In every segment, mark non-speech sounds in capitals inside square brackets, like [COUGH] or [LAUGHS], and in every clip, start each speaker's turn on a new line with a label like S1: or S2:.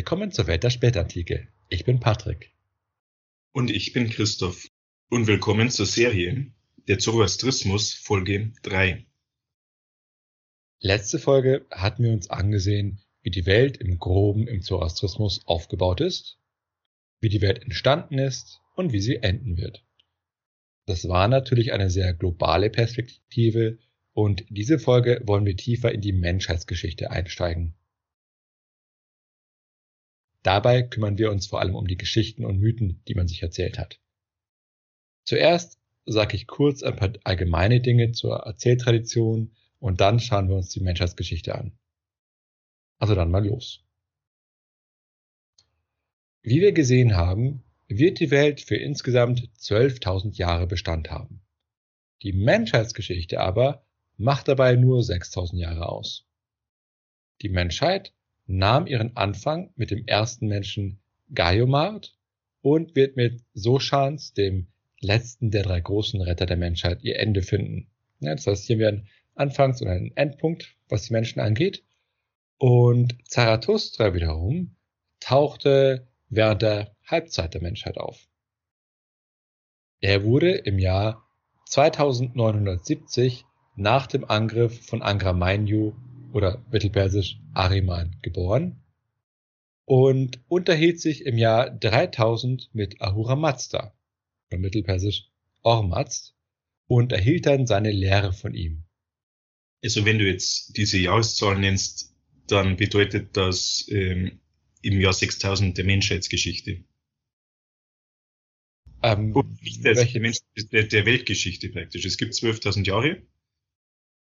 S1: Willkommen zur Welt der Spätantike. Ich bin Patrick.
S2: Und ich bin Christoph. Und willkommen zur Serie Der Zoroastrismus Folge 3.
S1: Letzte Folge hatten wir uns angesehen, wie die Welt im Groben im Zoroastrismus aufgebaut ist, wie die Welt entstanden ist und wie sie enden wird. Das war natürlich eine sehr globale Perspektive und diese Folge wollen wir tiefer in die Menschheitsgeschichte einsteigen. Dabei kümmern wir uns vor allem um die Geschichten und Mythen, die man sich erzählt hat. Zuerst sage ich kurz ein paar allgemeine Dinge zur Erzähltradition und dann schauen wir uns die Menschheitsgeschichte an. Also dann mal los. Wie wir gesehen haben, wird die Welt für insgesamt 12.000 Jahre Bestand haben. Die Menschheitsgeschichte aber macht dabei nur 6.000 Jahre aus. Die Menschheit nahm ihren Anfang mit dem ersten Menschen Gaiomard und wird mit Sochans, dem letzten der drei großen Retter der Menschheit, ihr Ende finden. Ja, das heißt, hier haben wir einen Anfangs- und einen Endpunkt, was die Menschen angeht. Und Zarathustra wiederum tauchte während der Halbzeit der Menschheit auf. Er wurde im Jahr 2970 nach dem Angriff von Angra Mainyu oder mittelpersisch Ariman geboren und unterhielt sich im Jahr 3000 mit Ahura Mazda oder mittelpersisch Ormazd und erhielt dann seine Lehre von ihm.
S2: Also wenn du jetzt diese Jahreszahl nennst, dann bedeutet das ähm, im Jahr 6000 der Menschheitsgeschichte. Ähm, und nicht der, welche? Der, der, Weltgeschichte praktisch. Es gibt 12.000 Jahre.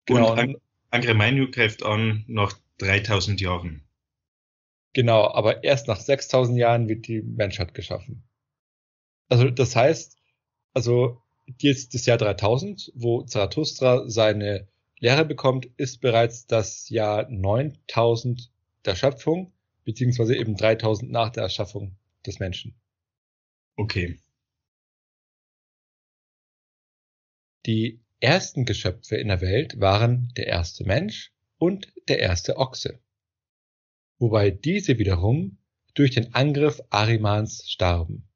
S2: Genau. Und Angre Mainyu greift an nach 3000 Jahren.
S1: Genau, aber erst nach 6000 Jahren wird die Menschheit geschaffen. Also das heißt, also jetzt das Jahr 3000, wo Zarathustra seine Lehre bekommt, ist bereits das Jahr 9000 der Schöpfung, beziehungsweise eben 3000 nach der Erschaffung des Menschen.
S2: Okay.
S1: Die ersten Geschöpfe in der Welt waren der erste Mensch und der erste Ochse, wobei diese wiederum durch den Angriff Arimans starben.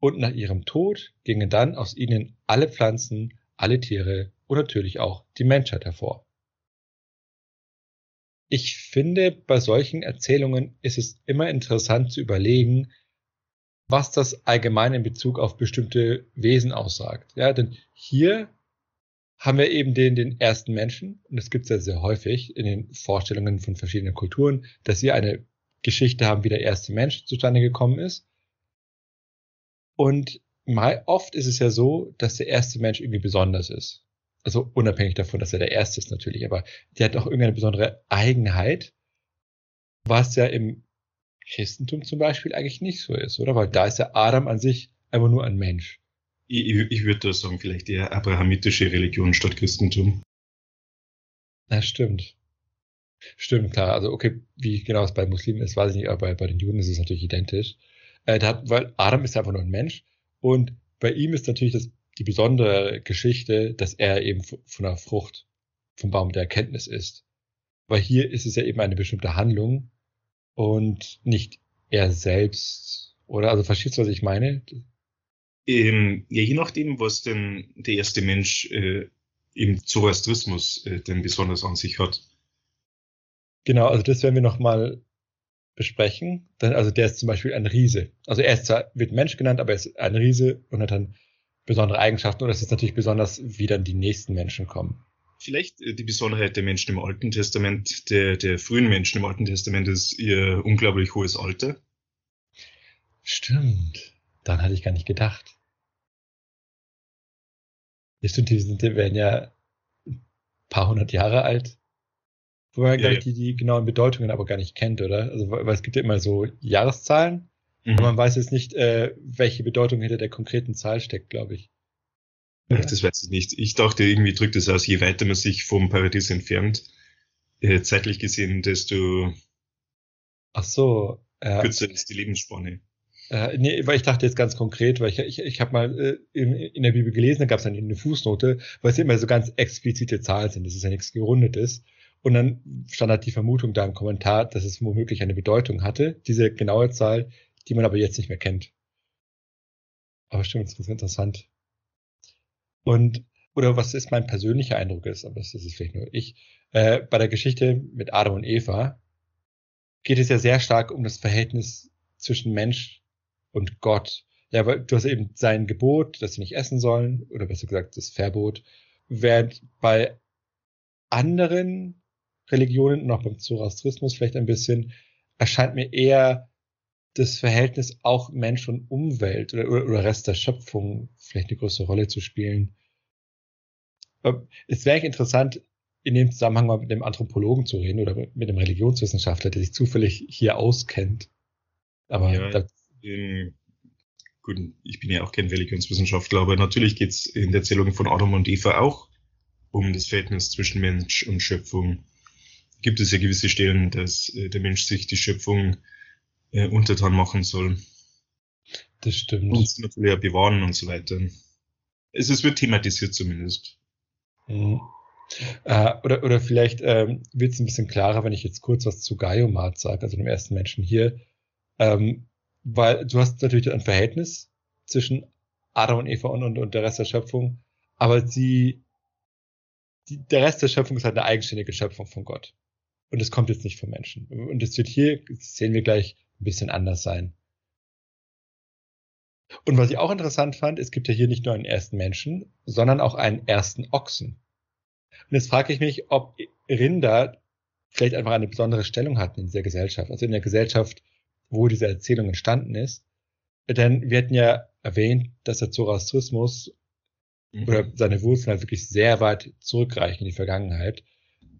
S1: Und nach ihrem Tod gingen dann aus ihnen alle Pflanzen, alle Tiere und natürlich auch die Menschheit hervor. Ich finde, bei solchen Erzählungen ist es immer interessant zu überlegen, was das allgemein in Bezug auf bestimmte Wesen aussagt. Ja, denn hier haben wir eben den, den ersten Menschen, und das gibt es ja sehr häufig in den Vorstellungen von verschiedenen Kulturen, dass wir eine Geschichte haben, wie der erste Mensch zustande gekommen ist. Und mal oft ist es ja so, dass der erste Mensch irgendwie besonders ist. Also unabhängig davon, dass er der erste ist natürlich, aber der hat auch irgendeine besondere Eigenheit, was ja im Christentum zum Beispiel eigentlich nicht so ist, oder? Weil da ist ja Adam an sich einfach nur ein Mensch
S2: ich, ich würde da sagen, vielleicht eher abrahamitische Religion statt Christentum.
S1: Na, stimmt. Stimmt, klar. Also, okay, wie genau es bei Muslimen ist, weiß ich nicht, aber bei, bei den Juden ist es natürlich identisch. Äh, da, weil Adam ist einfach nur ein Mensch und bei ihm ist natürlich das, die besondere Geschichte, dass er eben von der Frucht vom Baum der Erkenntnis ist. Weil hier ist es ja eben eine bestimmte Handlung und nicht er selbst. Oder also verstehst du, was ich meine?
S2: Ähm, ja, je nachdem, was denn der erste Mensch äh, im Zoroastrismus äh, denn besonders an sich hat.
S1: Genau, also das werden wir nochmal besprechen. Dann, also der ist zum Beispiel ein Riese. Also er ist zwar, wird Mensch genannt, aber er ist ein Riese und hat dann besondere Eigenschaften. Und das ist natürlich besonders, wie dann die nächsten Menschen kommen.
S2: Vielleicht äh, die Besonderheit der Menschen im Alten Testament, der, der frühen Menschen im Alten Testament ist ihr unglaublich hohes Alter.
S1: Stimmt. Daran hatte ich gar nicht gedacht. Stimmt, die, sind, die werden ja ein paar hundert Jahre alt. Wobei man, ja, glaube ich, die, die genauen Bedeutungen aber gar nicht kennt, oder? Also, weil es gibt ja immer so Jahreszahlen, mhm. aber man weiß jetzt nicht, äh, welche Bedeutung hinter der konkreten Zahl steckt, glaube ich.
S2: Ach, das weiß ich nicht. Ich dachte, irgendwie drückt es aus, je weiter man sich vom Paradies entfernt, äh, zeitlich gesehen, desto
S1: Ach so,
S2: ja. kürzer ist die Lebensspanne.
S1: Äh, nee, weil ich dachte jetzt ganz konkret, weil ich, ich, ich habe mal äh, in, in der Bibel gelesen, da gab es dann eine Fußnote, weil es immer so ganz explizite Zahlen sind, das ist ja nichts Gerundetes. Und dann stand halt die Vermutung da im Kommentar, dass es womöglich eine Bedeutung hatte, diese genaue Zahl, die man aber jetzt nicht mehr kennt. Aber stimmt, das ist interessant. Und, oder was ist mein persönlicher Eindruck ist, aber das ist vielleicht nur ich, äh, bei der Geschichte mit Adam und Eva geht es ja sehr stark um das Verhältnis zwischen Mensch und Gott. Ja, weil du hast eben sein Gebot, dass sie nicht essen sollen, oder besser gesagt das Verbot, während bei anderen Religionen und auch beim Zoroastrismus vielleicht ein bisschen, erscheint mir eher das Verhältnis auch Mensch und Umwelt oder, oder Rest der Schöpfung vielleicht eine größere Rolle zu spielen. Ähm, es wäre interessant, in dem Zusammenhang mal mit dem Anthropologen zu reden oder mit dem Religionswissenschaftler, der sich zufällig hier auskennt. Aber
S2: ja, da, in, gut, ich bin ja auch kein Religionswissenschaftler, aber natürlich geht es in der Erzählung von Adam und Eva auch um das Verhältnis zwischen Mensch und Schöpfung. Gibt es ja gewisse Stellen, dass äh, der Mensch sich die Schöpfung äh, untertan machen soll.
S1: Das stimmt.
S2: Und natürlich auch bewahren und so weiter. Es, es wird thematisiert zumindest.
S1: Mhm. Äh, oder, oder vielleicht ähm, wird es ein bisschen klarer, wenn ich jetzt kurz was zu Gaiomat sage, also dem ersten Menschen hier. Ähm, weil du hast natürlich ein Verhältnis zwischen Adam und Eva und, und, und der Rest der Schöpfung, aber sie, die, der Rest der Schöpfung ist halt eine eigenständige Schöpfung von Gott. Und es kommt jetzt nicht vom Menschen. Und es wird hier, sehen wir gleich, ein bisschen anders sein. Und was ich auch interessant fand, es gibt ja hier nicht nur einen ersten Menschen, sondern auch einen ersten Ochsen. Und jetzt frage ich mich, ob Rinder vielleicht einfach eine besondere Stellung hatten in dieser Gesellschaft, also in der Gesellschaft, wo diese Erzählung entstanden ist. Denn wir hatten ja erwähnt, dass der Zoroastrismus mhm. oder seine Wurzeln halt wirklich sehr weit zurückreichen in die Vergangenheit.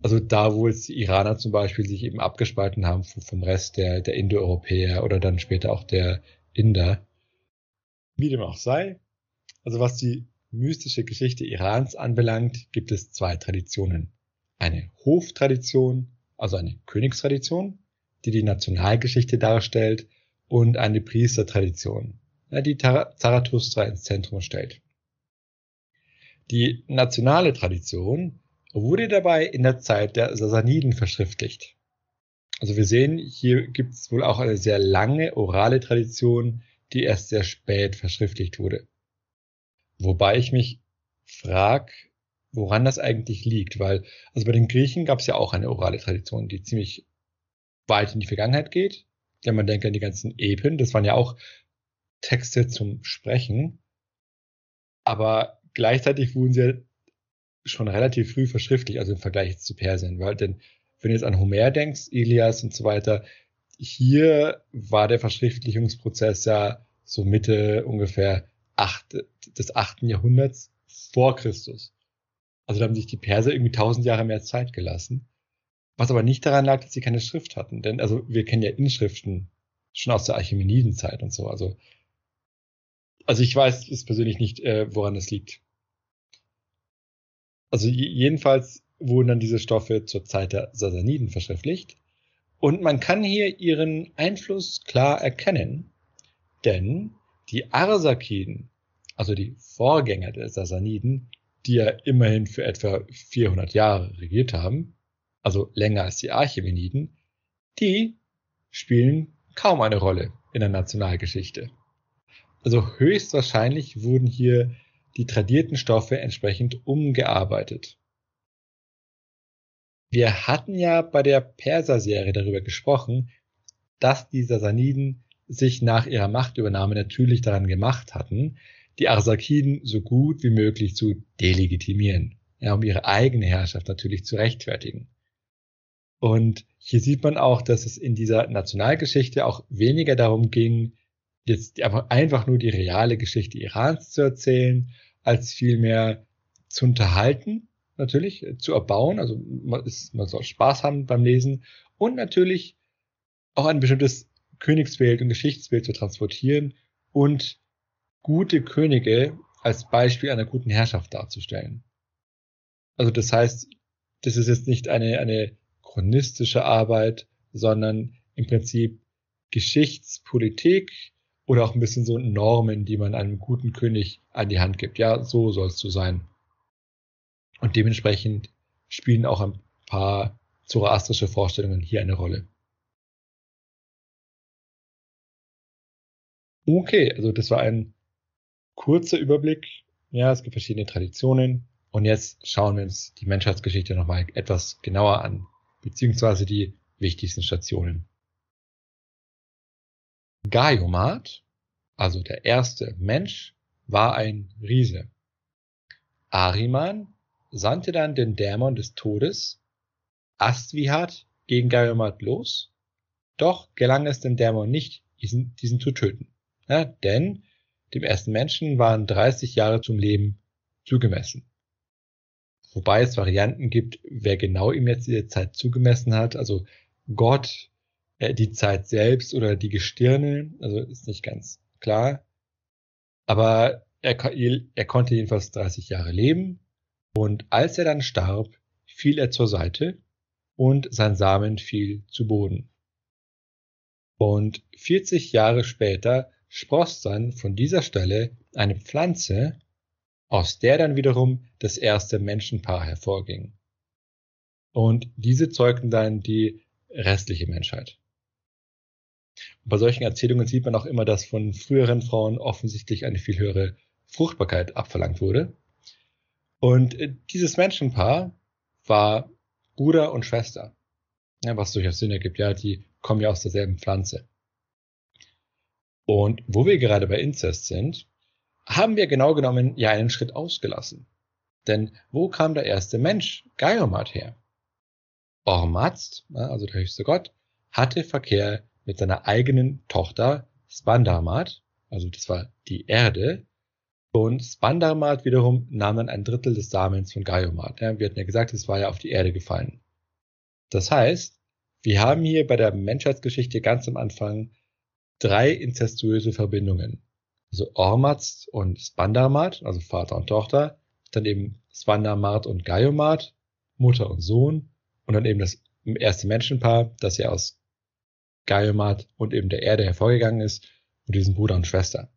S1: Also da, wo jetzt die Iraner zum Beispiel sich eben abgespalten haben vom Rest der, der Indoeuropäer oder dann später auch der Inder. Wie dem auch sei, also was die mystische Geschichte Irans anbelangt, gibt es zwei Traditionen. Eine Hoftradition, also eine Königstradition, die die Nationalgeschichte darstellt, und eine Priestertradition, die Zarathustra ins Zentrum stellt. Die nationale Tradition wurde dabei in der Zeit der Sasaniden verschriftlicht. Also wir sehen, hier gibt es wohl auch eine sehr lange orale Tradition, die erst sehr spät verschriftlicht wurde. Wobei ich mich frag, woran das eigentlich liegt, weil also bei den Griechen gab es ja auch eine orale Tradition, die ziemlich weit in die Vergangenheit geht. Wenn man denkt an die ganzen Epen, das waren ja auch Texte zum Sprechen, aber gleichzeitig wurden sie schon relativ früh verschriftlicht, also im Vergleich zu Persien, weil denn wenn du jetzt an Homer denkst, Ilias und so weiter, hier war der Verschriftlichungsprozess ja so Mitte ungefähr acht, des achten Jahrhunderts vor Christus. Also da haben sich die Perser irgendwie tausend Jahre mehr Zeit gelassen. Was aber nicht daran lag, dass sie keine Schrift hatten. Denn also wir kennen ja Inschriften schon aus der Archimenidenzeit und so. Also, also ich weiß es persönlich nicht, äh, woran das liegt. Also jedenfalls wurden dann diese Stoffe zur Zeit der Sasaniden verschriftlicht. Und man kann hier ihren Einfluss klar erkennen, denn die Arsakiden, also die Vorgänger der Sasaniden, die ja immerhin für etwa 400 Jahre regiert haben, also länger als die Archimeniden, die spielen kaum eine Rolle in der Nationalgeschichte. Also höchstwahrscheinlich wurden hier die tradierten Stoffe entsprechend umgearbeitet. Wir hatten ja bei der Perser-Serie darüber gesprochen, dass die Sasaniden sich nach ihrer Machtübernahme natürlich daran gemacht hatten, die Arsakiden so gut wie möglich zu delegitimieren, ja, um ihre eigene Herrschaft natürlich zu rechtfertigen. Und hier sieht man auch, dass es in dieser Nationalgeschichte auch weniger darum ging, jetzt einfach nur die reale Geschichte Irans zu erzählen, als vielmehr zu unterhalten, natürlich, zu erbauen. Also man, ist, man soll Spaß haben beim Lesen und natürlich auch ein bestimmtes Königsbild und Geschichtsbild zu transportieren und gute Könige als Beispiel einer guten Herrschaft darzustellen. Also das heißt, das ist jetzt nicht eine, eine chronistische Arbeit, sondern im Prinzip Geschichtspolitik oder auch ein bisschen so Normen, die man einem guten König an die Hand gibt. Ja, so sollst du sein. Und dementsprechend spielen auch ein paar zoroastrische Vorstellungen hier eine Rolle. Okay, also das war ein kurzer Überblick. Ja, es gibt verschiedene Traditionen. Und jetzt schauen wir uns die Menschheitsgeschichte nochmal etwas genauer an, beziehungsweise die wichtigsten Stationen. Gaiomat, also der erste Mensch, war ein Riese. Ariman sandte dann den Dämon des Todes, Astvihat, gegen Gaiomat los, doch gelang es dem Dämon nicht, diesen, diesen zu töten. Ja, denn dem ersten Menschen waren 30 Jahre zum Leben zugemessen. Wobei es Varianten gibt, wer genau ihm jetzt diese Zeit zugemessen hat. Also Gott, äh, die Zeit selbst oder die Gestirne. Also ist nicht ganz klar. Aber er, er konnte jedenfalls 30 Jahre leben. Und als er dann starb, fiel er zur Seite und sein Samen fiel zu Boden. Und 40 Jahre später spross dann von dieser Stelle eine Pflanze, aus der dann wiederum das erste Menschenpaar hervorging. Und diese zeugten dann die restliche Menschheit. Und bei solchen Erzählungen sieht man auch immer, dass von früheren Frauen offensichtlich eine viel höhere Fruchtbarkeit abverlangt wurde. Und äh, dieses Menschenpaar war Bruder und Schwester. Ja, was durchaus Sinn ergibt, ja, die kommen ja aus derselben Pflanze. Und wo wir gerade bei Inzest sind, haben wir genau genommen ja einen Schritt ausgelassen. Denn wo kam der erste Mensch, Gaiomat, her? Ormazd, also der höchste Gott, hatte Verkehr mit seiner eigenen Tochter Spandarmat, also das war die Erde, und Spandarmat wiederum nahm dann ein Drittel des Samens von Gaiomat. Ja, wir hatten ja gesagt, es war ja auf die Erde gefallen. Das heißt, wir haben hier bei der Menschheitsgeschichte ganz am Anfang drei inzestuöse Verbindungen. Also Ormazd und Spandarmat, also Vater und Tochter, dann eben Spandarmat und Gaiomat, Mutter und Sohn, und dann eben das erste Menschenpaar, das ja aus Gaiomat und eben der Erde hervorgegangen ist, und diesen Bruder und Schwester.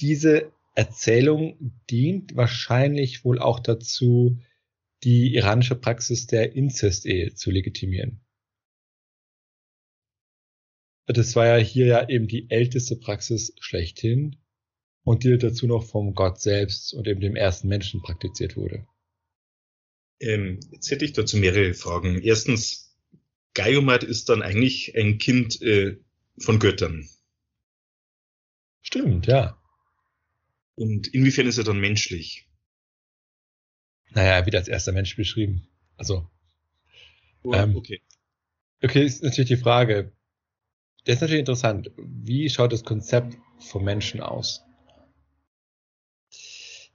S1: Diese Erzählung dient wahrscheinlich wohl auch dazu, die iranische Praxis der Inzestehe zu legitimieren. Das war ja hier ja eben die älteste Praxis schlechthin und die dazu noch vom Gott selbst und eben dem ersten Menschen praktiziert wurde.
S2: Ähm, jetzt hätte ich dazu mehrere Fragen. Erstens, Gaiomat ist dann eigentlich ein Kind äh, von Göttern.
S1: Stimmt, ja.
S2: Und inwiefern ist er dann menschlich?
S1: Naja, er wird als erster Mensch beschrieben. Also.
S2: Oh, ähm, okay.
S1: Okay, ist natürlich die Frage, das ist natürlich interessant. Wie schaut das Konzept vom Menschen aus?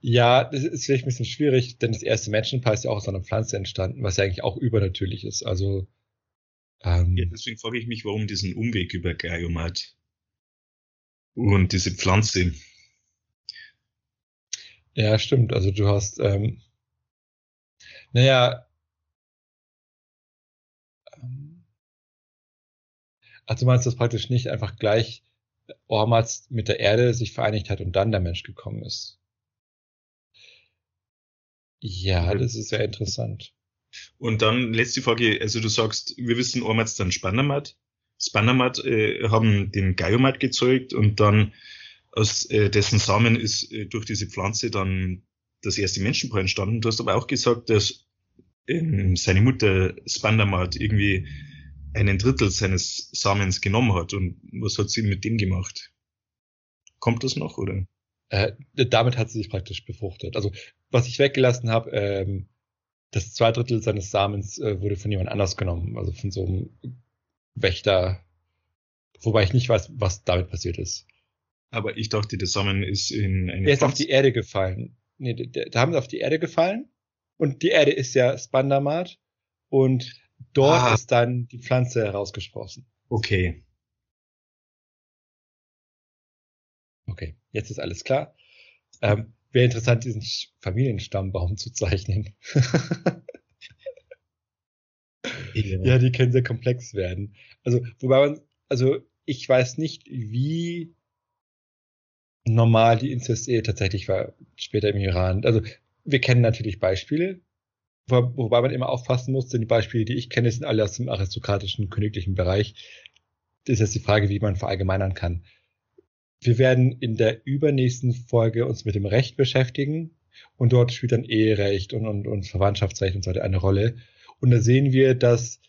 S1: Ja, das ist vielleicht ein bisschen schwierig, denn das erste Menschenpaar ist ja auch aus einer Pflanze entstanden, was ja eigentlich auch übernatürlich ist. Also
S2: ähm, ja, deswegen frage ich mich, warum diesen Umweg über Gaiomat und diese Pflanze.
S1: Ja, stimmt. Also du hast, ähm, naja, Also meinst du das praktisch nicht einfach gleich Ormaz mit der Erde sich vereinigt hat und dann der Mensch gekommen ist? Ja, das ist sehr interessant.
S2: Und dann letzte Frage, also du sagst, wir wissen Ormaz dann Spannermat. Spannermat äh, haben den Gaiomat gezeugt und dann aus äh, dessen Samen ist äh, durch diese Pflanze dann das erste Menschenpaar entstanden. Du hast aber auch gesagt, dass ähm, seine Mutter Spandermat irgendwie einen Drittel seines Samens genommen hat. Und was hat sie mit dem gemacht? Kommt das noch, oder?
S1: Äh, damit hat sie sich praktisch befruchtet. Also, was ich weggelassen habe, ähm, das zwei Drittel seines Samens äh, wurde von jemand anders genommen, also von so einem Wächter, wobei ich nicht weiß, was damit passiert ist.
S2: Aber ich dachte, der Samen ist in
S1: eine. Er ist auf die Erde gefallen. Nee, da haben sie auf die Erde gefallen. Und die Erde ist ja Spandamat. Und Dort ah. ist dann die Pflanze herausgesprossen.
S2: Okay.
S1: Okay, jetzt ist alles klar. Ähm, Wäre interessant, diesen Familienstammbaum zu zeichnen. ja. ja, die können sehr komplex werden. Also, wobei man, also ich weiß nicht, wie normal die Inzest-Ehe tatsächlich war später im Iran. Also wir kennen natürlich Beispiele, wobei man immer aufpassen muss, denn die Beispiele, die ich kenne, sind alle aus dem aristokratischen, königlichen Bereich. Das ist jetzt die Frage, wie man verallgemeinern kann. Wir werden in der übernächsten Folge uns mit dem Recht beschäftigen und dort spielt dann Eherecht und, und, und Verwandtschaftsrecht und so weiter eine Rolle. Und da sehen wir, dass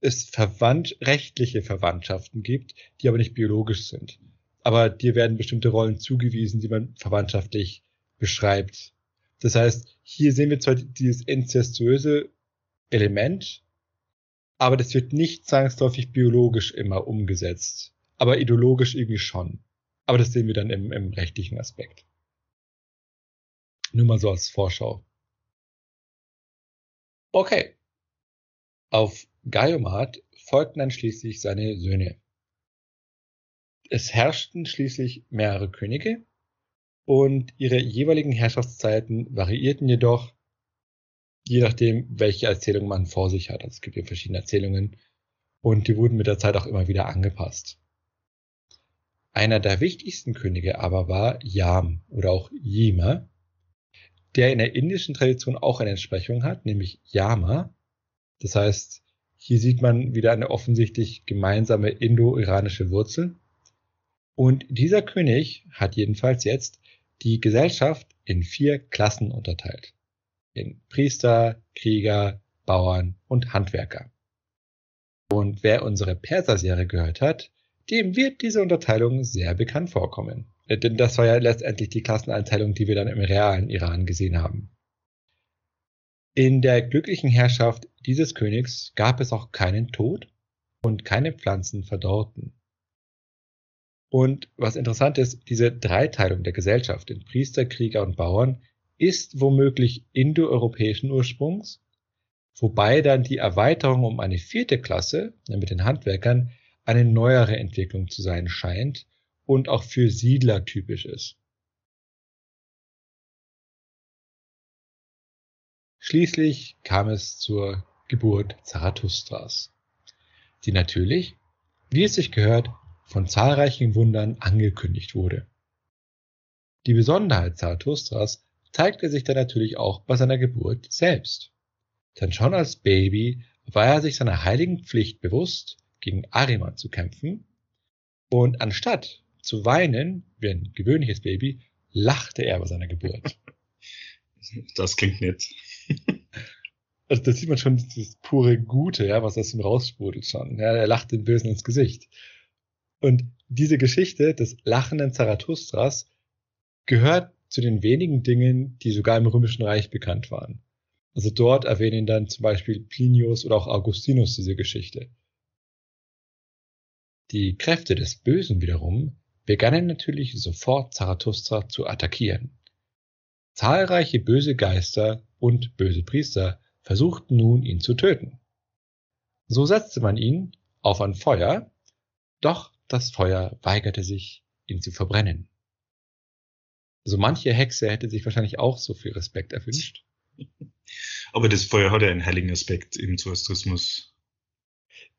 S1: es verwandt, rechtliche Verwandtschaften gibt, die aber nicht biologisch sind. Aber dir werden bestimmte Rollen zugewiesen, die man verwandtschaftlich beschreibt. Das heißt, hier sehen wir zwar dieses inzestuöse Element, aber das wird nicht zwangsläufig biologisch immer umgesetzt, aber ideologisch irgendwie schon. Aber das sehen wir dann im, im rechtlichen Aspekt. Nur mal so als Vorschau. Okay. Auf Gaiomat folgten dann schließlich seine Söhne. Es herrschten schließlich mehrere Könige und ihre jeweiligen Herrschaftszeiten variierten jedoch, je nachdem, welche Erzählung man vor sich hat. Also es gibt ja verschiedene Erzählungen und die wurden mit der Zeit auch immer wieder angepasst. Einer der wichtigsten Könige aber war Yam oder auch Yima, der in der indischen Tradition auch eine Entsprechung hat, nämlich Yama. Das heißt, hier sieht man wieder eine offensichtlich gemeinsame indo-iranische Wurzel. Und dieser König hat jedenfalls jetzt die Gesellschaft in vier Klassen unterteilt. In Priester, Krieger, Bauern und Handwerker. Und wer unsere Perser-Serie gehört hat, dem wird diese Unterteilung sehr bekannt vorkommen. Äh, denn das war ja letztendlich die Klasseneinteilung, die wir dann im realen Iran gesehen haben. In der glücklichen Herrschaft dieses Königs gab es auch keinen Tod und keine Pflanzen verdorrten. Und was interessant ist, diese Dreiteilung der Gesellschaft in Priester, Krieger und Bauern ist womöglich indoeuropäischen Ursprungs, wobei dann die Erweiterung um eine vierte Klasse mit den Handwerkern eine neuere Entwicklung zu sein scheint und auch für Siedler typisch ist. Schließlich kam es zur Geburt Zarathustras, die natürlich, wie es sich gehört, von zahlreichen Wundern angekündigt wurde. Die Besonderheit Zarathustras zeigte sich dann natürlich auch bei seiner Geburt selbst. Denn schon als Baby war er sich seiner heiligen Pflicht bewusst, gegen Ariman zu kämpfen, und anstatt zu weinen, wie ein gewöhnliches Baby, lachte er bei seiner Geburt. [LAUGHS]
S2: Das klingt nett. [LAUGHS]
S1: Also da sieht man schon das pure Gute, ja, was aus ihm raussprudelt schon. Ja, er lacht den Bösen ins Gesicht. Und diese Geschichte des lachenden Zarathustras gehört zu den wenigen Dingen, die sogar im Römischen Reich bekannt waren. Also dort erwähnen dann zum Beispiel Plinius oder auch Augustinus diese Geschichte. Die Kräfte des Bösen wiederum begannen natürlich sofort Zarathustra zu attackieren. Zahlreiche böse Geister und böse Priester versuchten nun, ihn zu töten. So setzte man ihn auf ein Feuer, doch das Feuer weigerte sich, ihn zu verbrennen. So manche Hexe hätte sich wahrscheinlich auch so viel Respekt erwünscht. [LAUGHS]
S2: Aber das Feuer hat ja einen heiligen Aspekt im Zoroastrismus.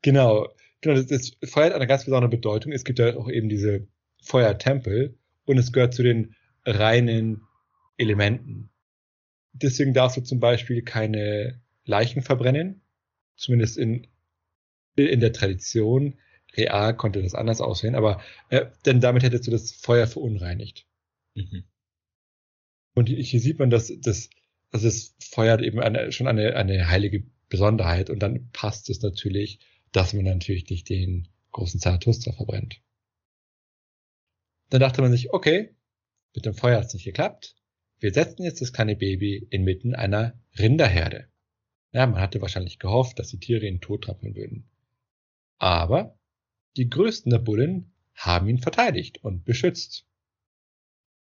S1: Genau, genau, das, das Feuer hat eine ganz besondere Bedeutung. Es gibt ja auch eben diese Feuertempel und es gehört zu den reinen Elementen. Deswegen darfst du zum Beispiel keine Leichen verbrennen, zumindest in, in der Tradition. Real konnte das anders aussehen, aber äh, denn damit hättest du das Feuer verunreinigt. Mhm. Und hier sieht man, dass das, also das Feuer hat eben eine, schon eine, eine heilige Besonderheit und dann passt es natürlich, dass man natürlich nicht den großen Zarathustra verbrennt. Dann dachte man sich, okay, mit dem Feuer hat es nicht geklappt. Wir setzen jetzt das kleine Baby inmitten einer Rinderherde. Ja, man hatte wahrscheinlich gehofft, dass die Tiere ihn tottrampeln würden. Aber die größten der Bullen haben ihn verteidigt und beschützt.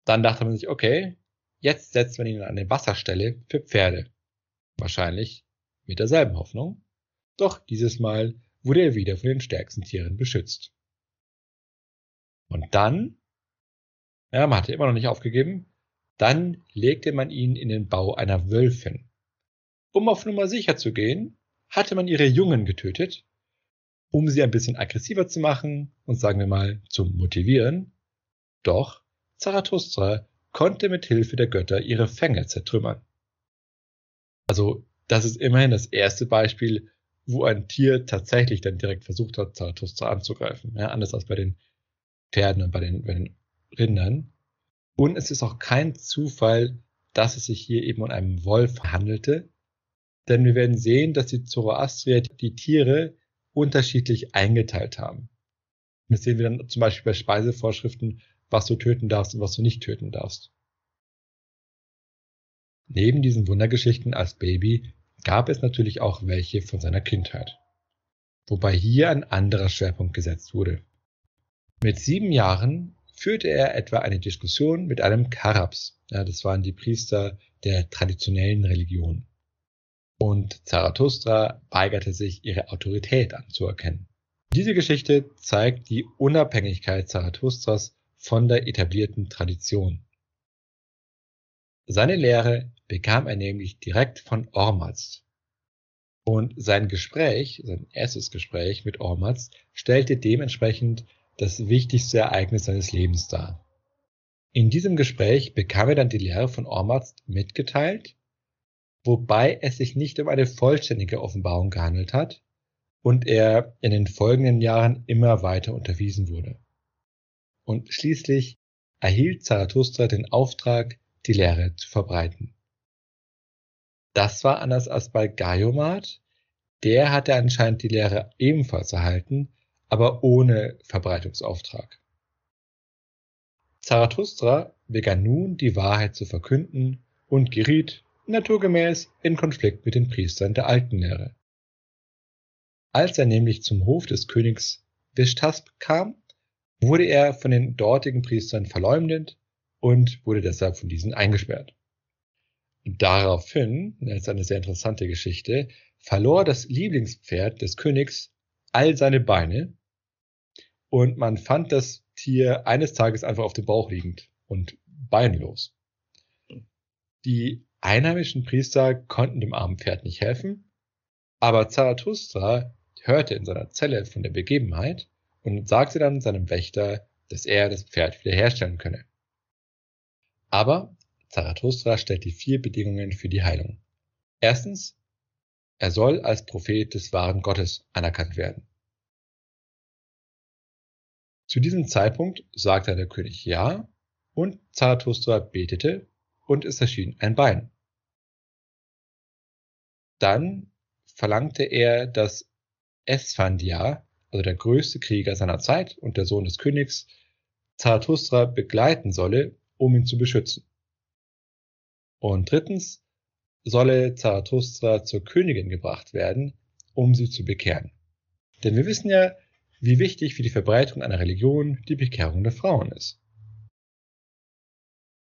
S1: Dann dachte man sich, okay, jetzt setzt man ihn an eine Wasserstelle für Pferde. Wahrscheinlich mit derselben Hoffnung. Doch dieses Mal wurde er wieder von den stärksten Tieren beschützt. Und dann ja, man hatte immer noch nicht aufgegeben. Dann legte man ihn in den Bau einer Wölfin. Um auf Nummer sicher zu gehen, hatte man ihre Jungen getötet, um sie ein bisschen aggressiver zu machen und sagen wir mal zu motivieren. Doch Zarathustra konnte mit Hilfe der Götter ihre Fänge zertrümmern. Also das ist immerhin das erste Beispiel, wo ein Tier tatsächlich dann direkt versucht hat, Zarathustra anzugreifen. Ja, anders als bei den Pferden und bei den, bei den Rindern. Und es ist auch kein Zufall, dass es sich hier eben um einen Wolf handelte, denn wir werden sehen, dass die Zoroastrier die Tiere unterschiedlich eingeteilt haben. Das sehen wir dann zum Beispiel bei Speisevorschriften, was du töten darfst und was du nicht töten darfst. Neben diesen Wundergeschichten als Baby gab es natürlich auch welche von seiner Kindheit. Wobei hier ein anderer Schwerpunkt gesetzt wurde. Mit sieben Jahren führte er etwa eine Diskussion mit einem Karabs. Ja, das waren die Priester der traditionellen Religion. Und Zarathustra weigerte sich, ihre Autorität anzuerkennen. Diese Geschichte zeigt die Unabhängigkeit Zarathustras von der etablierten Tradition. Seine Lehre bekam er nämlich direkt von Ormazd. Und sein Gespräch, sein erstes Gespräch mit Ormazd, stellte dementsprechend das wichtigste Ereignis seines Lebens dar. In diesem Gespräch bekam er dann die Lehre von Ormazd mitgeteilt, wobei es sich nicht um eine vollständige Offenbarung gehandelt hat und er in den folgenden Jahren immer weiter unterwiesen wurde. Und schließlich erhielt Zarathustra den Auftrag, die Lehre zu verbreiten. Das war anders als bei Gaiomat. Der hatte anscheinend die Lehre ebenfalls erhalten, aber ohne Verbreitungsauftrag. Zarathustra begann nun die Wahrheit zu verkünden und geriet naturgemäß in Konflikt mit den Priestern der alten Lehre. Als er nämlich zum Hof des Königs Vishtasp kam, wurde er von den dortigen Priestern verleumdet und wurde deshalb von diesen eingesperrt. Daraufhin, das ist eine sehr interessante Geschichte, verlor das Lieblingspferd des Königs all seine Beine und man fand das Tier eines Tages einfach auf dem Bauch liegend und beinlos. Die einheimischen Priester konnten dem armen Pferd nicht helfen, aber Zarathustra hörte in seiner Zelle von der Begebenheit und sagte dann seinem Wächter, dass er das Pferd wiederherstellen könne. Aber Zarathustra stellt die vier Bedingungen für die Heilung. Erstens, er soll als Prophet des wahren Gottes anerkannt werden. Zu diesem Zeitpunkt sagte der König ja und Zarathustra betete und es erschien ein Bein. Dann verlangte er, dass Esfandia, also der größte Krieger seiner Zeit und der Sohn des Königs, Zarathustra begleiten solle, um ihn zu beschützen. Und drittens solle Zarathustra zur Königin gebracht werden, um sie zu bekehren. Denn wir wissen ja, wie wichtig für die Verbreitung einer Religion die Bekehrung der Frauen ist.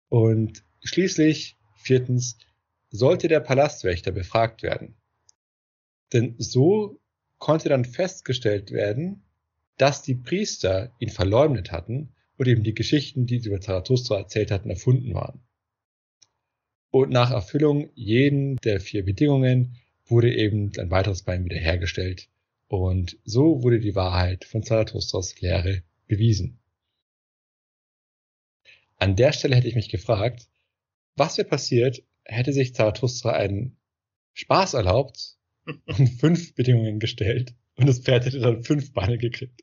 S1: Und schließlich, viertens, sollte der Palastwächter befragt werden. Denn so konnte dann festgestellt werden, dass die Priester ihn verleumdet hatten und eben die Geschichten, die sie über Zarathustra erzählt hatten, erfunden waren. Und nach Erfüllung jeden der vier Bedingungen wurde eben ein weiteres Bein wiederhergestellt. Und so wurde die Wahrheit von Zarathustras Lehre bewiesen. An der Stelle hätte ich mich gefragt, was wäre passiert, hätte sich Zarathustra einen Spaß erlaubt und [LAUGHS] fünf Bedingungen gestellt und das Pferd hätte dann fünf Beine gekriegt.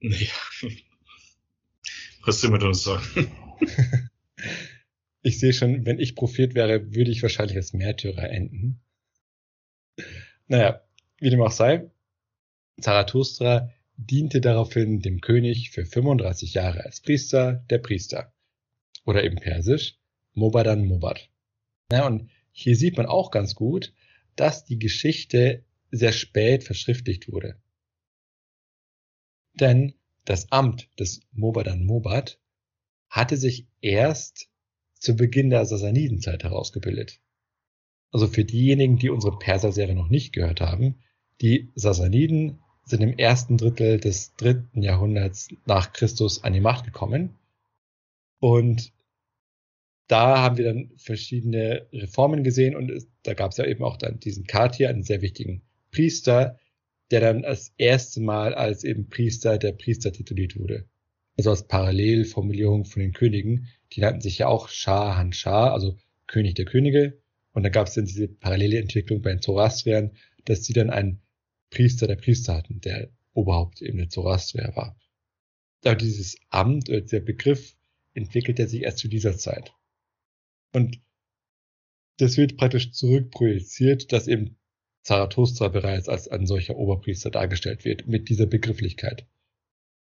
S2: Naja. Was soll man da sagen? [LAUGHS]
S1: Ich sehe schon, wenn ich Prophet wäre, würde ich wahrscheinlich als Märtyrer enden. Naja, wie dem auch sei, Zarathustra diente daraufhin dem König für 35 Jahre als Priester der Priester. Oder eben persisch, Mobadan Mobad. Ja, und hier sieht man auch ganz gut, dass die Geschichte sehr spät verschriftlicht wurde. Denn das Amt des Mobadan Mobad hatte sich erst zu Beginn der Sassanidenzeit herausgebildet. Also für diejenigen, die unsere Perser-Serie noch nicht gehört haben, die Sassaniden sind im ersten Drittel des dritten Jahrhunderts nach Christus an die Macht gekommen. Und da haben wir dann verschiedene Reformen gesehen und da gab es ja eben auch dann diesen Katir, einen sehr wichtigen Priester, der dann das erste Mal als eben Priester der Priester tituliert wurde. Also als Parallelformulierung von den Königen, die nannten sich ja auch Shah Han Shah, also König der Könige. Und da gab es dann diese parallele Entwicklung bei den Zoroastriern, dass sie dann einen Priester der Priester hatten, der Oberhaupt eben der Zoroastrier war. Aber dieses Amt oder der Begriff entwickelt er sich erst zu dieser Zeit. Und das wird praktisch zurückprojiziert, dass eben Zarathustra bereits als ein solcher Oberpriester dargestellt wird, mit dieser Begrifflichkeit.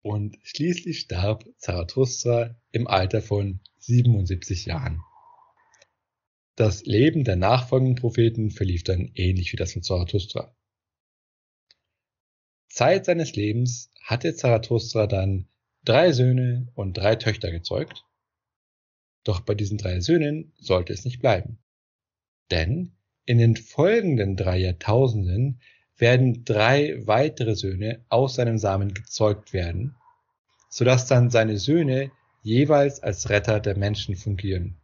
S1: Und schließlich starb Zarathustra im Alter von 77 Jahren. Das Leben der nachfolgenden Propheten verlief dann ähnlich wie das von Zarathustra. Zeit seines Lebens hatte Zarathustra dann drei Söhne und drei Töchter gezeugt. Doch bei diesen drei Söhnen sollte es nicht bleiben. Denn in den folgenden drei Jahrtausenden werden drei weitere Söhne aus seinem Samen gezeugt werden, sodass dann seine Söhne jeweils als Retter der Menschen fungieren.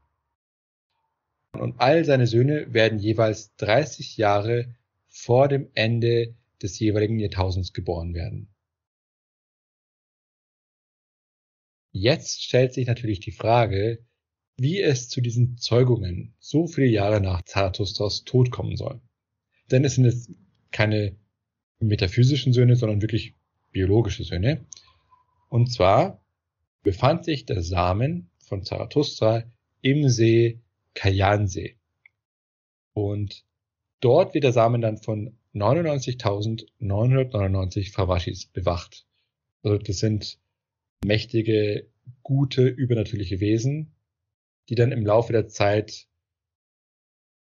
S1: Und all seine Söhne werden jeweils 30 Jahre vor dem Ende des jeweiligen Jahrtausends geboren werden. Jetzt stellt sich natürlich die Frage, wie es zu diesen Zeugungen so viele Jahre nach Zarathustras Tod kommen soll. Denn es sind jetzt keine metaphysischen Söhne, sondern wirklich biologische Söhne. Und zwar befand sich der Samen von Zarathustra im See Kayansee. Und dort wird der Samen dann von 99.999 Fawashis bewacht. Also das sind mächtige, gute, übernatürliche Wesen, die dann im Laufe der Zeit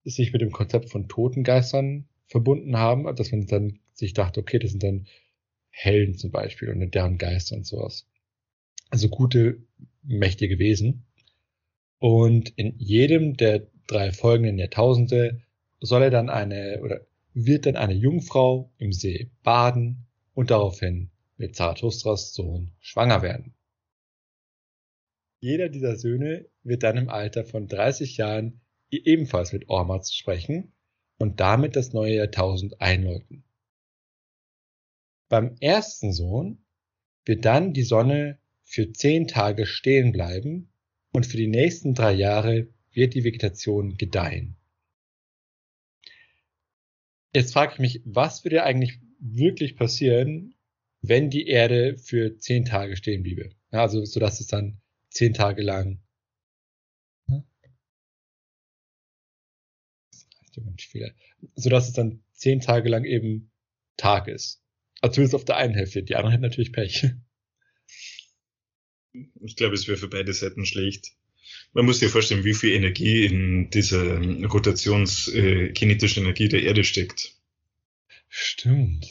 S1: sich mit dem Konzept von Totengeistern verbunden haben, dass man dann sich dachte, okay, das sind dann Helden zum Beispiel und deren Geister und sowas. Also gute, mächtige Wesen. Und in jedem der drei folgenden Jahrtausende soll er dann eine, oder wird dann eine Jungfrau im See baden und daraufhin mit Zarathustras Sohn schwanger werden. Jeder dieser Söhne wird dann im Alter von 30 Jahren ebenfalls mit Ormaz sprechen und damit das neue Jahrtausend einläuten. Beim ersten Sohn wird dann die Sonne für zehn Tage stehen bleiben und für die nächsten drei Jahre wird die Vegetation gedeihen. Jetzt frage ich mich, was würde eigentlich wirklich passieren, wenn die Erde für zehn Tage stehen bliebe? also, so dass es dann zehn Tage lang. So dass es dann zehn Tage lang eben Tag ist. Also zumindest auf der einen Hälfte. Die andere hat natürlich Pech. [LAUGHS]
S2: Ich glaube, es wäre für beide Seiten schlecht. Man muss sich vorstellen, wie viel Energie in dieser rotationskinetischen äh, Energie der Erde steckt.
S1: Stimmt.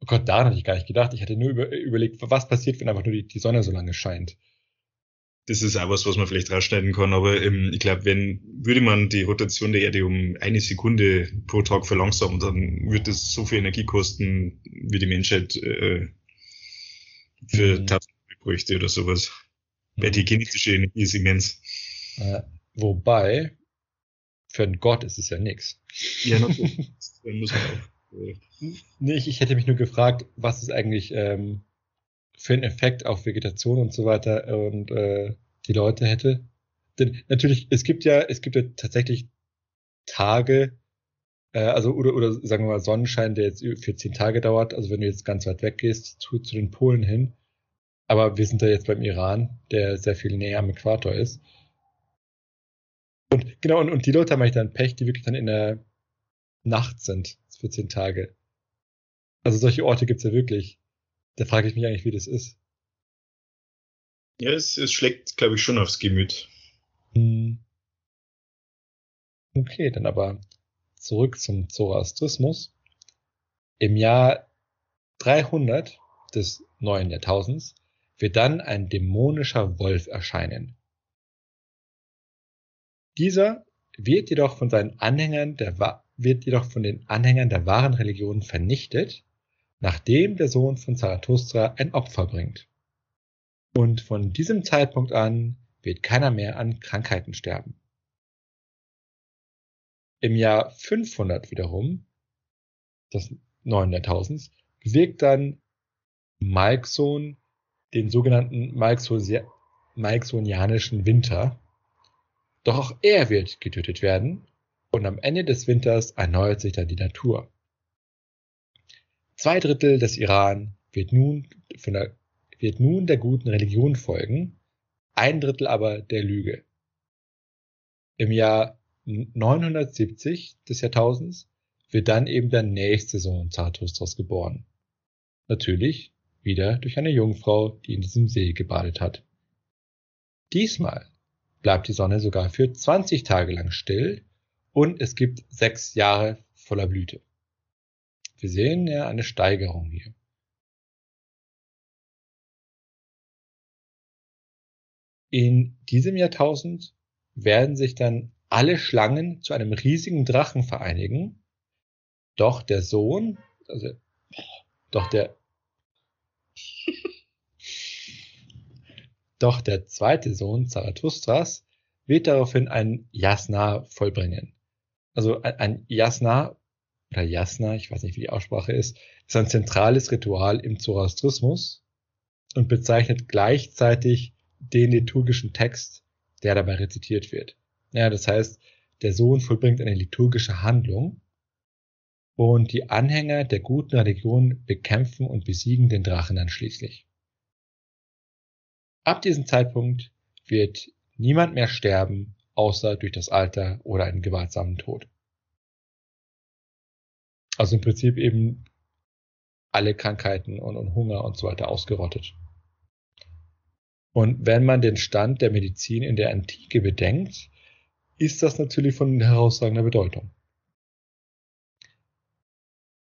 S1: Oh Gott, daran hatte ich gar nicht gedacht. Ich hatte nur über, überlegt, was passiert, wenn einfach nur die, die Sonne so lange scheint.
S2: Das ist auch was, was man vielleicht rausschneiden kann, aber ähm, ich glaube, wenn würde man die Rotation der Erde um eine Sekunde pro Tag verlangsamen, dann würde das so viel Energie kosten, wie die Menschheit äh, für mhm. tausend bräuchte oder sowas. Weil die kinetische Energie ist immens.
S1: Äh, wobei, für einen Gott ist es ja nix. Ja, natürlich. [LAUGHS] Dann muss man auch. Äh, Nee, ich, ich hätte mich nur gefragt, was ist eigentlich ähm, für einen Effekt auf Vegetation und so weiter und äh, die Leute hätte. Denn natürlich, es gibt ja, es gibt ja tatsächlich Tage, äh, also oder, oder sagen wir mal Sonnenschein, der jetzt für zehn Tage dauert, also wenn du jetzt ganz weit weg gehst, zu, zu den Polen hin. Aber wir sind da jetzt beim Iran, der sehr viel näher am Äquator ist. Und genau, und, und die Leute haben eigentlich dann Pech, die wirklich dann in der Nacht sind, für zehn Tage. Also solche Orte gibt's ja wirklich. Da frage ich mich eigentlich, wie das ist.
S2: Ja, es, es schlägt, glaube ich, schon aufs Gemüt. Hm.
S1: Okay, dann aber zurück zum Zoroastrismus. Im Jahr 300 des neuen Jahrtausends wird dann ein dämonischer Wolf erscheinen. Dieser wird jedoch von seinen Anhängern der, wird jedoch von den Anhängern der wahren Religion vernichtet nachdem der Sohn von Zarathustra ein Opfer bringt. Und von diesem Zeitpunkt an wird keiner mehr an Krankheiten sterben. Im Jahr 500 wiederum, das 900.000, bewirkt dann Malkson den sogenannten Malksonianischen Winter. Doch auch er wird getötet werden und am Ende des Winters erneuert sich dann die Natur. Zwei Drittel des Iran wird nun, der, wird nun der guten Religion folgen, ein Drittel aber der Lüge. Im Jahr 970 des Jahrtausends wird dann eben der nächste Sohn Zarathustras geboren. Natürlich wieder durch eine Jungfrau, die in diesem See gebadet hat. Diesmal bleibt die Sonne sogar für 20 Tage lang still und es gibt sechs Jahre voller Blüte. Wir sehen ja eine Steigerung hier. In diesem Jahrtausend werden sich dann alle Schlangen zu einem riesigen Drachen vereinigen, doch der Sohn, also, doch der, [LAUGHS] doch der zweite Sohn Zarathustras wird daraufhin ein Jasna vollbringen. Also ein, ein Jasna oder Jasna, ich weiß nicht, wie die Aussprache ist, ist ein zentrales Ritual im Zoroastrismus und bezeichnet gleichzeitig den liturgischen Text, der dabei rezitiert wird. Ja, das heißt, der Sohn vollbringt eine liturgische Handlung und die Anhänger der guten Religion bekämpfen und besiegen den Drachen dann schließlich. Ab diesem Zeitpunkt wird niemand mehr sterben, außer durch das Alter oder einen gewaltsamen Tod. Also im Prinzip eben alle Krankheiten und, und Hunger und so weiter ausgerottet. Und wenn man den Stand der Medizin in der Antike bedenkt, ist das natürlich von herausragender Bedeutung.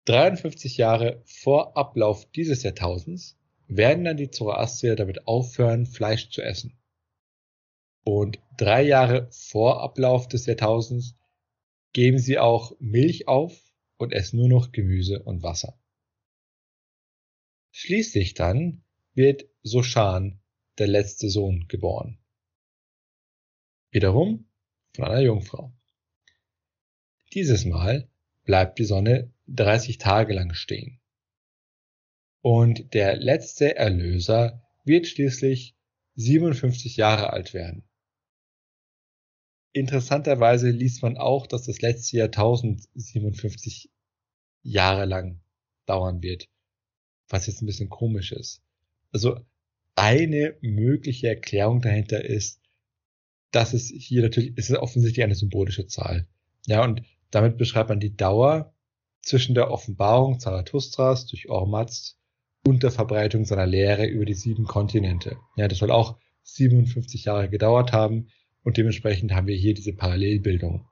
S1: 53 Jahre vor Ablauf dieses Jahrtausends werden dann die Zoroastrier damit aufhören, Fleisch zu essen. Und drei Jahre vor Ablauf des Jahrtausends geben sie auch Milch auf und essen nur noch Gemüse und Wasser. Schließlich dann wird Soshan, der letzte Sohn, geboren. Wiederum von einer Jungfrau. Dieses Mal bleibt die Sonne 30 Tage lang stehen. Und der letzte Erlöser wird schließlich 57 Jahre alt werden. Interessanterweise liest man auch, dass das letzte Jahrtausend 57 Jahre lang dauern wird, was jetzt ein bisschen komisch ist. Also eine mögliche Erklärung dahinter ist, dass es hier natürlich, es ist offensichtlich eine symbolische Zahl. Ja, und damit beschreibt man die Dauer zwischen der Offenbarung Zarathustras durch Ormazd und der Verbreitung seiner Lehre über die sieben Kontinente. Ja, das soll auch 57 Jahre gedauert haben und dementsprechend haben wir hier diese Parallelbildung.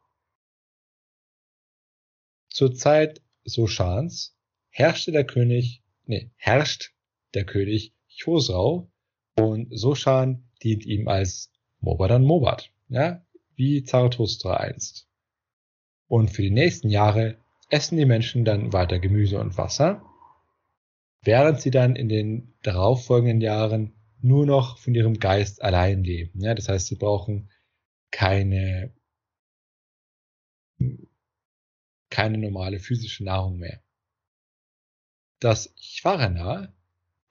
S1: Zur Zeit Soshans herrschte der König, nee, herrscht der König Chosrau und Soshan dient ihm als Mobadan Mobat, ja, wie Zarathustra einst. Und für die nächsten Jahre essen die Menschen dann weiter Gemüse und Wasser, während sie dann in den darauffolgenden Jahren nur noch von ihrem Geist allein leben. Ja, das heißt, sie brauchen keine, keine normale physische Nahrung mehr. Das Chwarana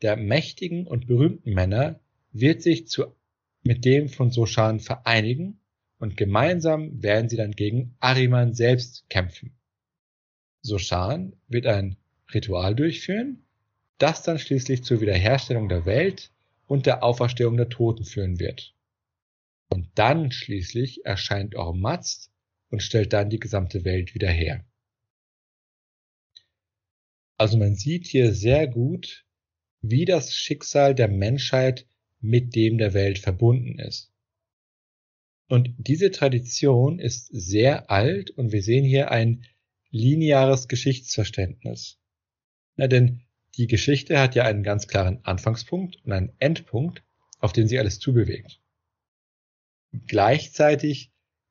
S1: der mächtigen und berühmten Männer wird sich zu, mit dem von Soshan vereinigen und gemeinsam werden sie dann gegen Ariman selbst kämpfen. Soshan wird ein Ritual durchführen, das dann schließlich zur Wiederherstellung der Welt und der Auferstehung der Toten führen wird. Und dann schließlich erscheint Ormazd und stellt dann die gesamte Welt wieder her. Also man sieht hier sehr gut, wie das Schicksal der Menschheit mit dem der Welt verbunden ist. Und diese Tradition ist sehr alt und wir sehen hier ein lineares Geschichtsverständnis. Na, denn die Geschichte hat ja einen ganz klaren Anfangspunkt und einen Endpunkt, auf den sie alles zubewegt. Gleichzeitig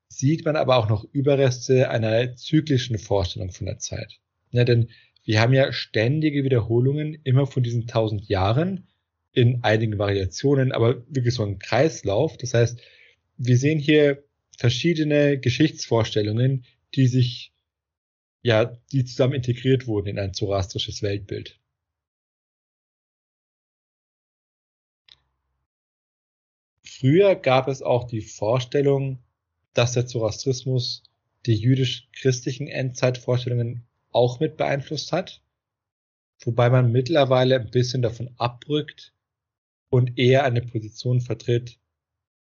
S1: sieht man aber auch noch Überreste einer zyklischen Vorstellung von der Zeit. Ja, denn wir haben ja ständige Wiederholungen immer von diesen tausend Jahren in einigen Variationen, aber wirklich so ein Kreislauf. Das heißt, wir sehen hier verschiedene Geschichtsvorstellungen, die sich ja, die zusammen integriert wurden in ein zoroastrisches Weltbild. Früher gab es auch die Vorstellung, dass der Zoroastrismus die jüdisch-christlichen Endzeitvorstellungen auch mit beeinflusst hat, wobei man mittlerweile ein bisschen davon abrückt und eher eine Position vertritt,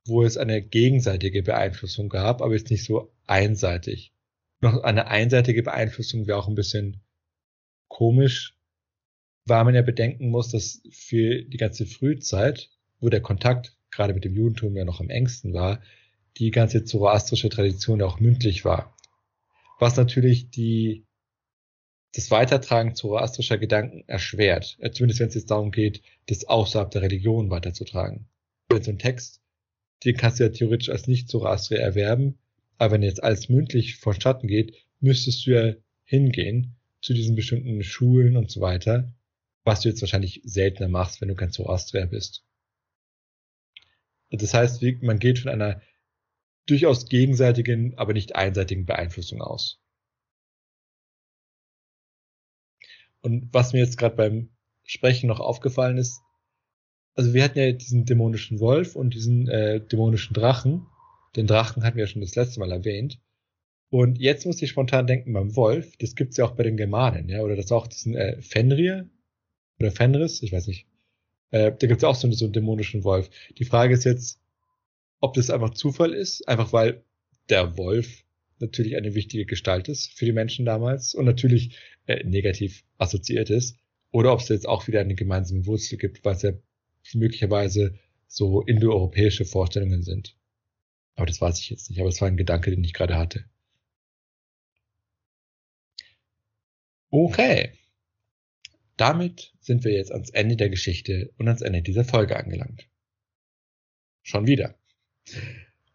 S1: wo es eine gegenseitige Beeinflussung gab, aber jetzt nicht so einseitig. Noch eine einseitige Beeinflussung wäre auch ein bisschen komisch, weil man ja bedenken muss, dass für die ganze Frühzeit, wo der Kontakt gerade mit dem Judentum ja noch am engsten war, die ganze zoroastrische Tradition auch mündlich war. Was natürlich die, das Weitertragen zoroastrischer Gedanken erschwert. Äh, zumindest wenn es jetzt darum geht, das außerhalb der Religion weiterzutragen. Wenn so ein Text, den kannst du ja theoretisch als Nicht-Zoroastrier erwerben, aber wenn jetzt alles mündlich vonstatten geht, müsstest du ja hingehen zu diesen bestimmten Schulen und so weiter, was du jetzt wahrscheinlich seltener machst, wenn du kein Zoroastrier bist. Das heißt, man geht von einer durchaus gegenseitigen, aber nicht einseitigen Beeinflussung aus. Und was mir jetzt gerade beim Sprechen noch aufgefallen ist, also wir hatten ja diesen dämonischen Wolf und diesen äh, dämonischen Drachen. Den Drachen hatten wir ja schon das letzte Mal erwähnt. Und jetzt muss ich spontan denken beim Wolf, das gibt's ja auch bei den Germanen, ja, oder das auch diesen äh, Fenrir oder Fenris, ich weiß nicht. Äh, da gibt's auch so, so einen dämonischen Wolf. Die Frage ist jetzt, ob das einfach Zufall ist, einfach weil der Wolf natürlich eine wichtige Gestalt ist für die Menschen damals und natürlich äh, negativ assoziiert ist, oder ob es jetzt auch wieder eine gemeinsame Wurzel gibt, was ja möglicherweise so indoeuropäische Vorstellungen sind. Aber das weiß ich jetzt nicht, aber es war ein Gedanke, den ich gerade hatte. Okay. Damit sind wir jetzt ans Ende der Geschichte und ans Ende dieser Folge angelangt. Schon wieder.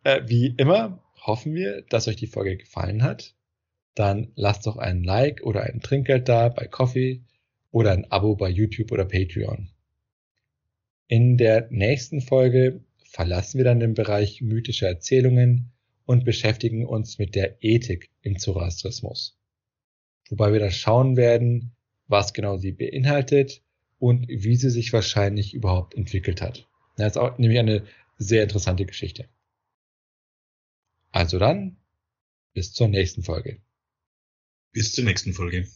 S1: Äh, wie immer hoffen wir, dass euch die Folge gefallen hat. Dann lasst doch einen Like oder ein Trinkgeld da bei Coffee oder ein Abo bei YouTube oder Patreon. In der nächsten Folge verlassen wir dann den Bereich mythischer Erzählungen und beschäftigen uns mit der Ethik im Zoroastrismus. Wobei wir da schauen werden, was genau sie beinhaltet und wie sie sich wahrscheinlich überhaupt entwickelt hat. Das ist auch nämlich eine sehr interessante Geschichte. Also dann, bis zur nächsten Folge.
S2: Bis zur nächsten Folge.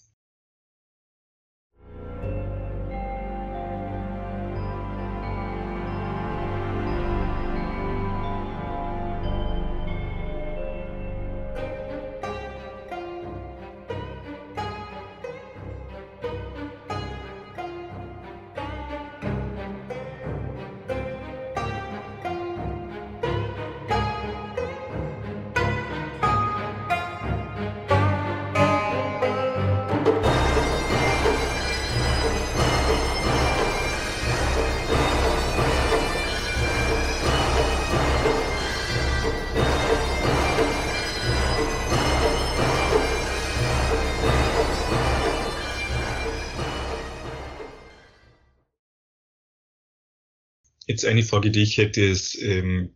S2: Jetzt eine Frage, die ich hätte, ist, ähm,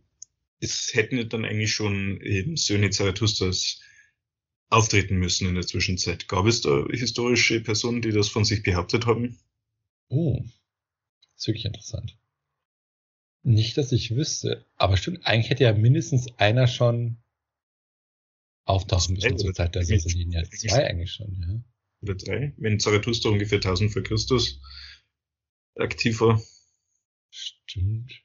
S2: es hätten dann eigentlich schon eben Söhne Zarathustras auftreten müssen in der Zwischenzeit. Gab es da historische Personen, die das von sich behauptet haben?
S1: Oh, das ist wirklich interessant. Nicht, dass ich wüsste, aber stimmt, eigentlich hätte ja mindestens einer schon auftauchen müssen zur Zeit der Sassanidia. Zwei eigentlich schon, ja.
S2: Oder drei, wenn Zarathustra ungefähr 1000 vor Christus aktiv war.
S1: Stimmt.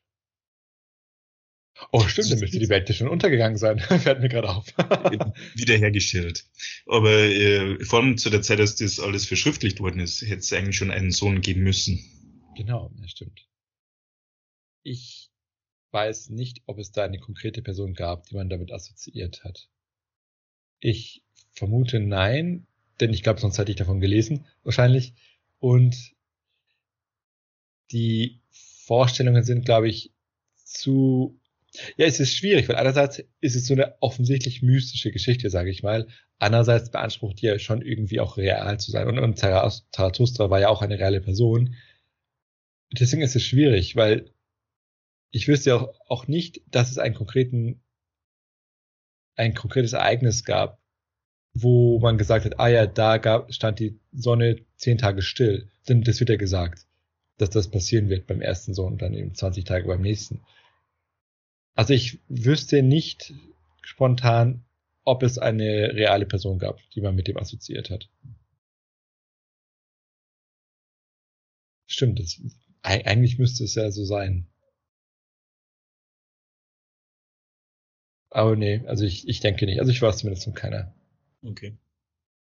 S1: Oh, stimmt, dann müsste die Welt ja schon untergegangen sein. [LAUGHS] Fällt mir gerade auf.
S2: Wiederhergestellt. Aber äh, vor allem zu der Zeit, als das alles verschriftlicht worden ist, hätte es eigentlich schon einen Sohn geben müssen.
S1: Genau, ja, stimmt. Ich weiß nicht, ob es da eine konkrete Person gab, die man damit assoziiert hat. Ich vermute nein, denn ich glaube, sonst hätte ich davon gelesen, wahrscheinlich. Und die Vorstellungen sind, glaube ich, zu. Ja, es ist schwierig, weil einerseits ist es so eine offensichtlich mystische Geschichte, sage ich mal. Andererseits beansprucht die ja schon irgendwie auch real zu sein. Und, und Zarathustra war ja auch eine reale Person. Deswegen ist es schwierig, weil ich wüsste auch, auch nicht, dass es einen konkreten, ein konkretes Ereignis gab, wo man gesagt hat, ah ja, da gab, stand die Sonne zehn Tage still. Denn das wird ja gesagt dass das passieren wird beim ersten Sohn und dann eben 20 Tage beim nächsten. Also ich wüsste nicht spontan, ob es eine reale Person gab, die man mit dem assoziiert hat. Stimmt, das, eigentlich müsste es ja so sein. Aber nee, also ich, ich denke nicht. Also ich weiß zumindest von keiner.
S2: Okay.